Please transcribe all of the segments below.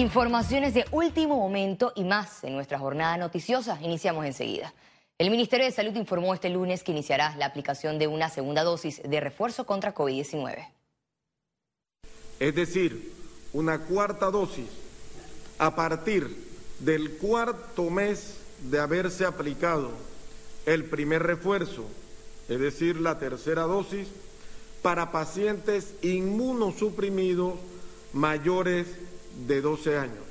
Informaciones de último momento y más en nuestra jornada noticiosa. Iniciamos enseguida. El Ministerio de Salud informó este lunes que iniciará la aplicación de una segunda dosis de refuerzo contra COVID-19. Es decir, una cuarta dosis a partir del cuarto mes de haberse aplicado el primer refuerzo, es decir, la tercera dosis, para pacientes inmunosuprimidos mayores de 12 años.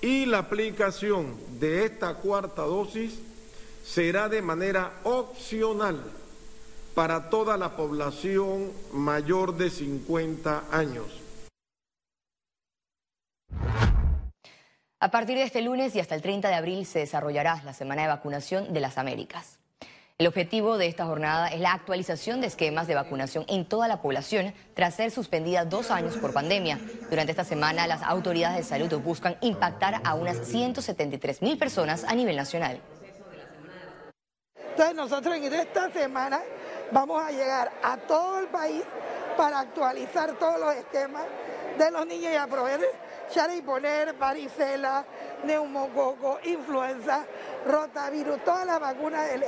Y la aplicación de esta cuarta dosis será de manera opcional para toda la población mayor de 50 años. A partir de este lunes y hasta el 30 de abril se desarrollará la Semana de Vacunación de las Américas. El objetivo de esta jornada es la actualización de esquemas de vacunación en toda la población tras ser suspendida dos años por pandemia. Durante esta semana, las autoridades de salud buscan impactar a unas 173 mil personas a nivel nacional. Entonces nosotros en esta semana vamos a llegar a todo el país para actualizar todos los esquemas de los niños y aprovechar y poner varicela, neumococo, influenza, rotavirus, todas las vacunas del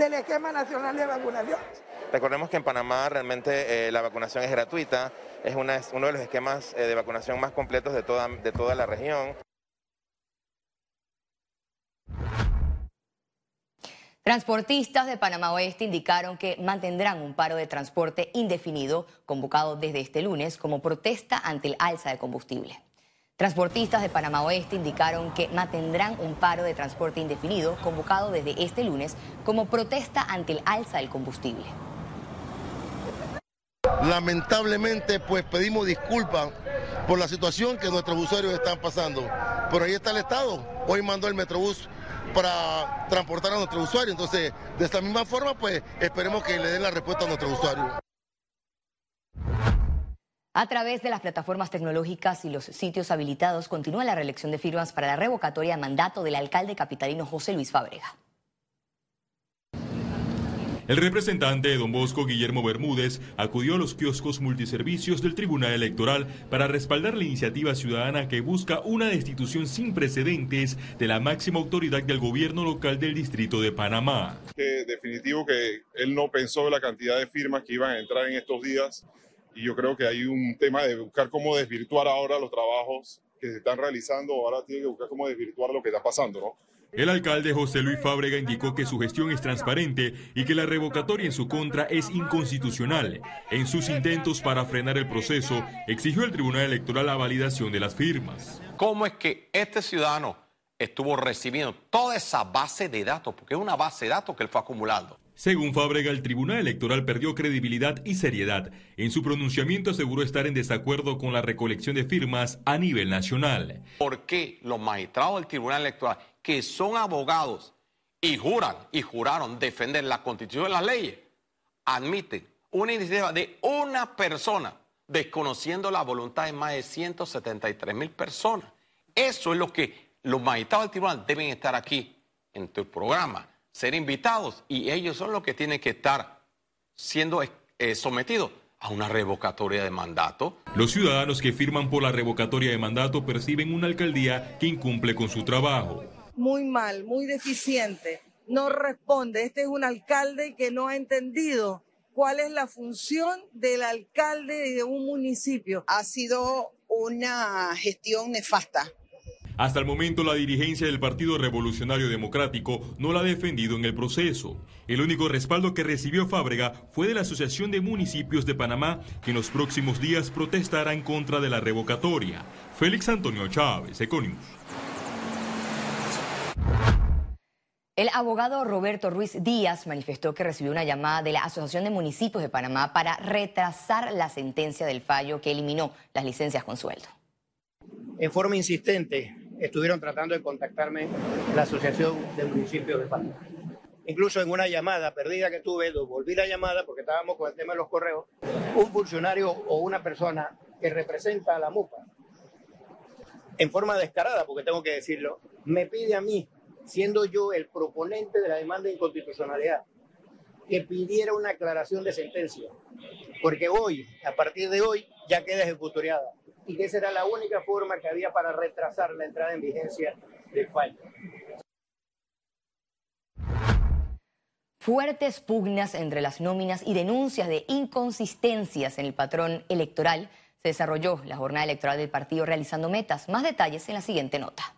del esquema nacional de vacunación. Recordemos que en Panamá realmente eh, la vacunación es gratuita, es, uno de los esquemas eh, de vacunación más completos de toda, de toda la región. Transportistas de Panamá Oeste indicaron que mantendrán un paro de transporte indefinido convocado desde este lunes como protesta ante el alza de combustible. Transportistas de Panamá Oeste indicaron que mantendrán un paro de transporte indefinido convocado desde este lunes como protesta ante el alza del combustible. Lamentablemente, pues pedimos disculpas por la situación que nuestros usuarios están pasando. Pero ahí está el Estado. Hoy mandó el Metrobús para transportar a nuestros usuarios. Entonces, de esta misma forma, pues esperemos que le den la respuesta a nuestros usuarios. A través de las plataformas tecnológicas y los sitios habilitados continúa la reelección de firmas para la revocatoria de mandato del alcalde capitalino José Luis Fábrega. El representante de Don Bosco, Guillermo Bermúdez, acudió a los kioscos multiservicios del Tribunal Electoral para respaldar la iniciativa ciudadana que busca una destitución sin precedentes de la máxima autoridad del gobierno local del Distrito de Panamá. Que definitivo que él no pensó la cantidad de firmas que iban a entrar en estos días y yo creo que hay un tema de buscar cómo desvirtuar ahora los trabajos que se están realizando, ahora tiene que buscar cómo desvirtuar lo que está pasando, ¿no? El alcalde José Luis Fábrega indicó que su gestión es transparente y que la revocatoria en su contra es inconstitucional. En sus intentos para frenar el proceso, exigió al Tribunal Electoral la validación de las firmas. ¿Cómo es que este ciudadano estuvo recibiendo toda esa base de datos? Porque es una base de datos que él fue acumulando. Según Fábrega, el Tribunal Electoral perdió credibilidad y seriedad. En su pronunciamiento aseguró estar en desacuerdo con la recolección de firmas a nivel nacional. ¿Por qué los magistrados del Tribunal Electoral, que son abogados y juran y juraron defender la Constitución y las leyes, admiten una iniciativa de una persona desconociendo la voluntad de más de 173 mil personas? Eso es lo que los magistrados del Tribunal deben estar aquí en tu programa ser invitados y ellos son los que tienen que estar siendo eh, sometidos a una revocatoria de mandato. Los ciudadanos que firman por la revocatoria de mandato perciben una alcaldía que incumple con su trabajo. Muy mal, muy deficiente. No responde. Este es un alcalde que no ha entendido cuál es la función del alcalde de un municipio. Ha sido una gestión nefasta hasta el momento la dirigencia del Partido Revolucionario Democrático no la ha defendido en el proceso. El único respaldo que recibió Fábrega fue de la Asociación de Municipios de Panamá, que en los próximos días protestará en contra de la revocatoria. Félix Antonio Chávez, Econius. El abogado Roberto Ruiz Díaz manifestó que recibió una llamada de la Asociación de Municipios de Panamá para retrasar la sentencia del fallo que eliminó las licencias con sueldo. En forma insistente, estuvieron tratando de contactarme la Asociación de Municipios de Panamá. Incluso en una llamada perdida que tuve, volví la llamada porque estábamos con el tema de los correos, un funcionario o una persona que representa a la MUPA, en forma descarada, porque tengo que decirlo, me pide a mí, siendo yo el proponente de la demanda de inconstitucionalidad, que pidiera una aclaración de sentencia, porque hoy, a partir de hoy, ya queda ejecutoriada y que esa era la única forma que había para retrasar la entrada en vigencia del fallo. Fuertes pugnas entre las nóminas y denuncias de inconsistencias en el patrón electoral se desarrolló la jornada electoral del partido realizando metas. Más detalles en la siguiente nota.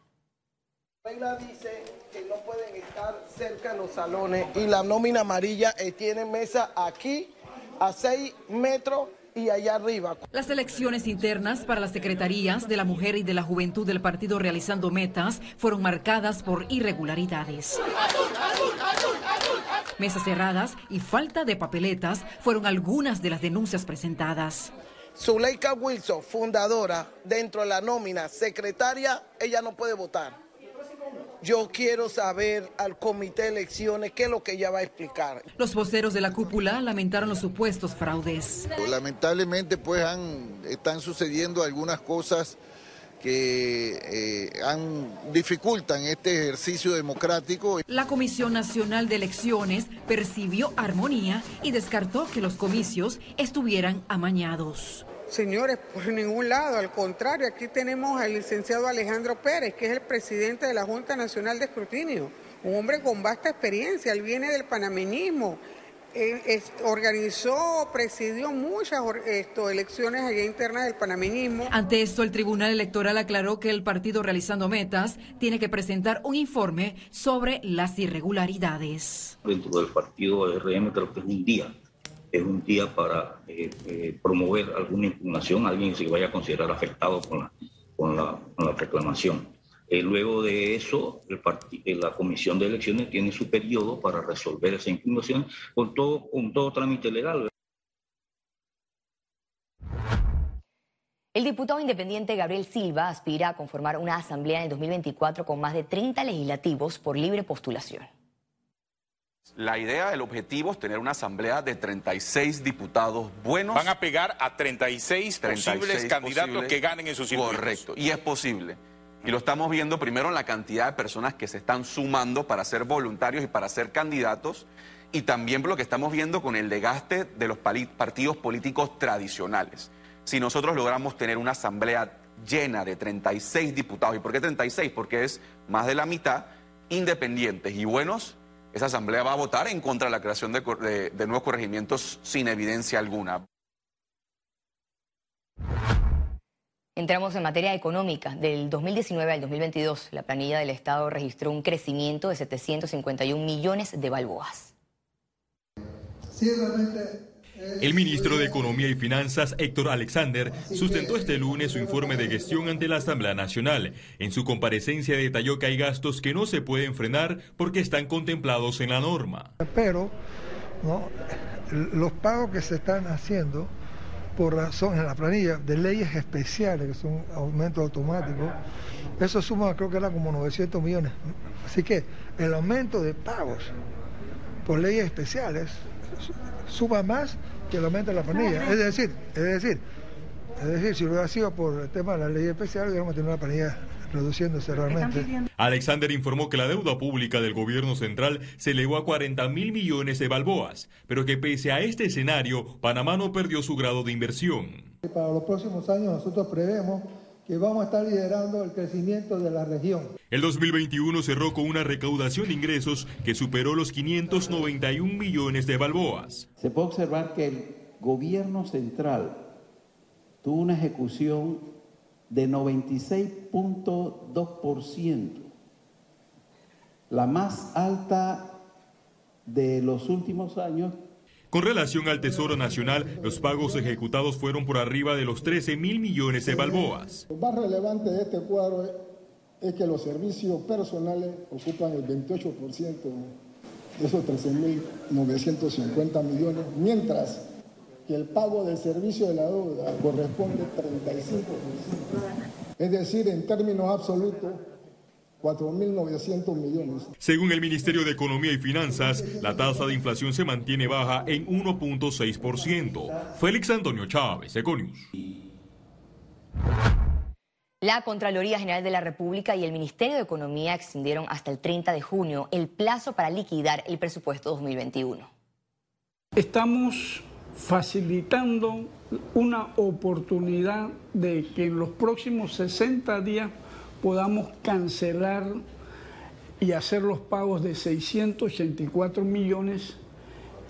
La regla dice que no pueden estar cerca de los salones y la nómina amarilla eh, tiene mesa aquí a 6 metros y allá arriba. Las elecciones internas para las secretarías de la mujer y de la juventud del partido realizando metas fueron marcadas por irregularidades. Mesas cerradas y falta de papeletas fueron algunas de las denuncias presentadas. Zuleika Wilson, fundadora, dentro de la nómina secretaria, ella no puede votar. Yo quiero saber al comité de elecciones qué es lo que ella va a explicar. Los voceros de la cúpula lamentaron los supuestos fraudes. Lamentablemente, pues han, están sucediendo algunas cosas que eh, han, dificultan este ejercicio democrático. La Comisión Nacional de Elecciones percibió armonía y descartó que los comicios estuvieran amañados. Señores, por ningún lado, al contrario, aquí tenemos al licenciado Alejandro Pérez, que es el presidente de la Junta Nacional de Escrutinio, un hombre con vasta experiencia, él viene del panameñismo, organizó, presidió muchas elecciones allá internas del panameñismo. Ante esto, el Tribunal Electoral aclaró que el partido realizando metas tiene que presentar un informe sobre las irregularidades. Dentro del partido RM creo que es un día, es un día para eh, eh, promover alguna impugnación, alguien se vaya a considerar afectado con la, con la, con la reclamación. Eh, luego de eso, el la Comisión de Elecciones tiene su periodo para resolver esa impugnación con todo, con todo trámite legal. El diputado independiente Gabriel Silva aspira a conformar una asamblea en el 2024 con más de 30 legislativos por libre postulación. La idea, el objetivo es tener una asamblea de 36 diputados buenos. Van a pegar a 36, posibles candidatos que ganen en sus circuitos. Correcto, y es posible. Y lo estamos viendo primero en la cantidad de personas que se están sumando para ser voluntarios y para ser candidatos, y también lo que estamos viendo con el desgaste de los partidos políticos tradicionales. Si nosotros logramos tener una asamblea llena de 36 diputados, ¿y por qué 36? Porque es más de la mitad independientes y buenos, esa asamblea va a votar en contra de la creación de, de nuevos corregimientos sin evidencia alguna. Entramos en materia económica. Del 2019 al 2022, la planilla del Estado registró un crecimiento de 751 millones de balboas. El ministro de Economía y Finanzas, Héctor Alexander, sustentó este lunes su informe de gestión ante la Asamblea Nacional. En su comparecencia detalló que hay gastos que no se pueden frenar porque están contemplados en la norma. Pero los pagos que se están haciendo por razón en la planilla de leyes especiales, que son aumentos automáticos, eso suma creo que era como 900 millones. Así que el aumento de pagos por leyes especiales suma más que el aumento de la planilla. Es decir, es decir, es decir, si lo hubiera sido por el tema de la ley especial, hubiéramos tenido una planilla reduciéndose realmente. Alexander informó que la deuda pública del gobierno central se elevó a 40 mil millones de balboas, pero que pese a este escenario, Panamá no perdió su grado de inversión. Para los próximos años nosotros prevemos que vamos a estar liderando el crecimiento de la región. El 2021 cerró con una recaudación de ingresos que superó los 591 millones de balboas. Se puede observar que el gobierno central tuvo una ejecución de 96.2%, la más alta de los últimos años. Con relación al Tesoro Nacional, los pagos ejecutados fueron por arriba de los 13 mil millones de balboas. Lo más relevante de este cuadro es que los servicios personales ocupan el 28% de esos 13.950 millones, mientras que el pago del servicio de la deuda corresponde 35%. Es decir, en términos absolutos, 4.900 millones. Según el Ministerio de Economía y Finanzas, la tasa de inflación se mantiene baja en 1.6%. Félix Antonio Chávez, Econius. La Contraloría General de la República y el Ministerio de Economía extendieron hasta el 30 de junio el plazo para liquidar el presupuesto 2021. Estamos facilitando una oportunidad de que en los próximos 60 días podamos cancelar y hacer los pagos de 684 millones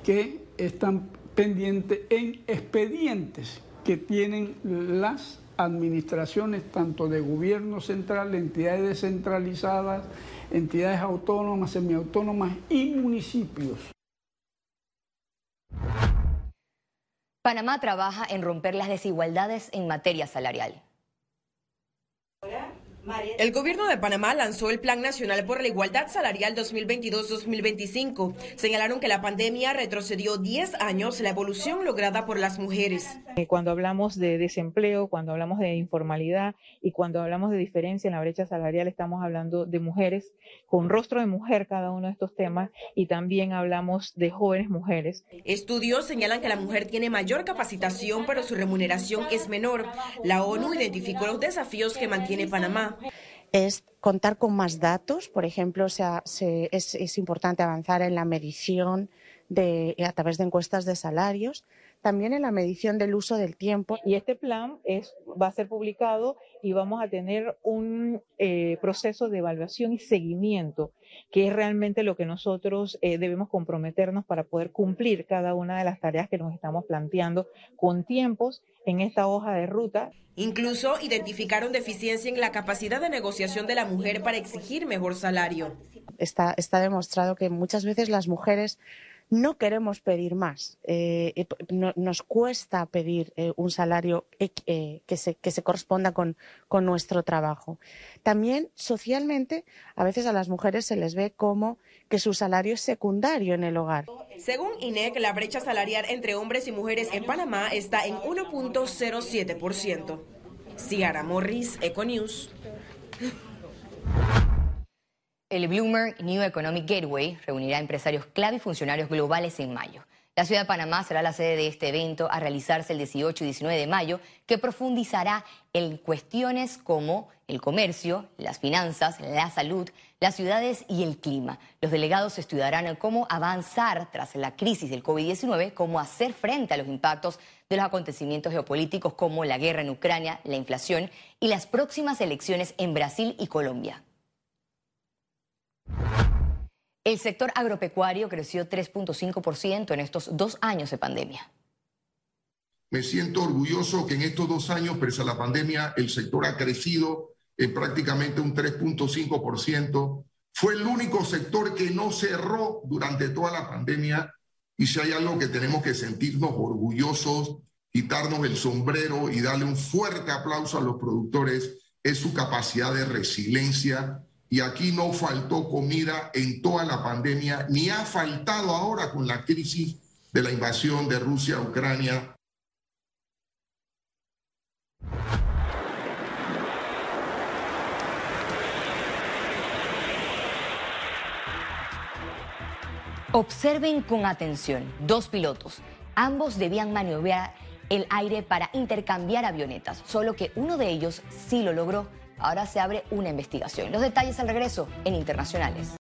que están pendientes en expedientes que tienen las administraciones tanto de gobierno central, entidades descentralizadas, entidades autónomas, semiautónomas y municipios. Panamá trabaja en romper las desigualdades en materia salarial. El gobierno de Panamá lanzó el Plan Nacional por la Igualdad Salarial 2022-2025. Señalaron que la pandemia retrocedió 10 años la evolución lograda por las mujeres. Eh, cuando hablamos de desempleo, cuando hablamos de informalidad y cuando hablamos de diferencia en la brecha salarial, estamos hablando de mujeres con rostro de mujer cada uno de estos temas y también hablamos de jóvenes mujeres. Estudios señalan que la mujer tiene mayor capacitación, pero su remuneración es menor. La ONU identificó los desafíos que mantiene Panamá es contar con más datos. Por ejemplo, es, importante avanzar en la medición de, a través de encuestas de salarios, también en la medición del uso del tiempo. Y este plan es, va a ser publicado y vamos a tener un eh, proceso de evaluación y seguimiento, que es realmente lo que nosotros eh, debemos comprometernos para poder cumplir cada una de las tareas que nos estamos planteando con tiempos en esta hoja de ruta. Incluso identificaron deficiencia en la capacidad de negociación de la mujer para exigir mejor salario. Está, está demostrado que muchas veces las mujeres no queremos pedir más. Eh, nos cuesta pedir eh, un salario eh, que, se, que, se, corresponda con, con, nuestro trabajo. También socialmente, a veces a las mujeres se les ve como que su salario es secundario en el hogar. Según INEC, la brecha salarial entre hombres y mujeres en Panamá está en 1.07%. Ciara Morris, Econews. El Bloomberg New Economic Gateway reunirá empresarios clave y funcionarios globales en mayo. La ciudad de Panamá será la sede de este evento a realizarse el 18 y 19 de mayo, que profundizará en cuestiones como el comercio, las finanzas, la salud, las ciudades y el clima. Los delegados estudiarán cómo avanzar tras la crisis del COVID-19, cómo hacer frente a los impactos de los acontecimientos geopolíticos como la guerra en Ucrania, la inflación y las próximas elecciones en Brasil y Colombia. El sector agropecuario creció 3.5% en estos dos años de pandemia. Me siento orgulloso que en estos dos años, pese a la pandemia, el sector ha crecido en prácticamente un 3.5%. Fue el único sector que no cerró durante toda la pandemia y si hay algo que tenemos que sentirnos orgullosos, quitarnos el sombrero y darle un fuerte aplauso a los productores, es su capacidad de resiliencia y aquí no faltó comida en toda la pandemia, ni ha faltado ahora con la crisis de la invasión de Rusia a Ucrania. Observen con atención, dos pilotos. Ambos debían maniobrar el aire para intercambiar avionetas, solo que uno de ellos sí lo logró Ahora se abre una investigación. Los detalles al regreso en Internacionales.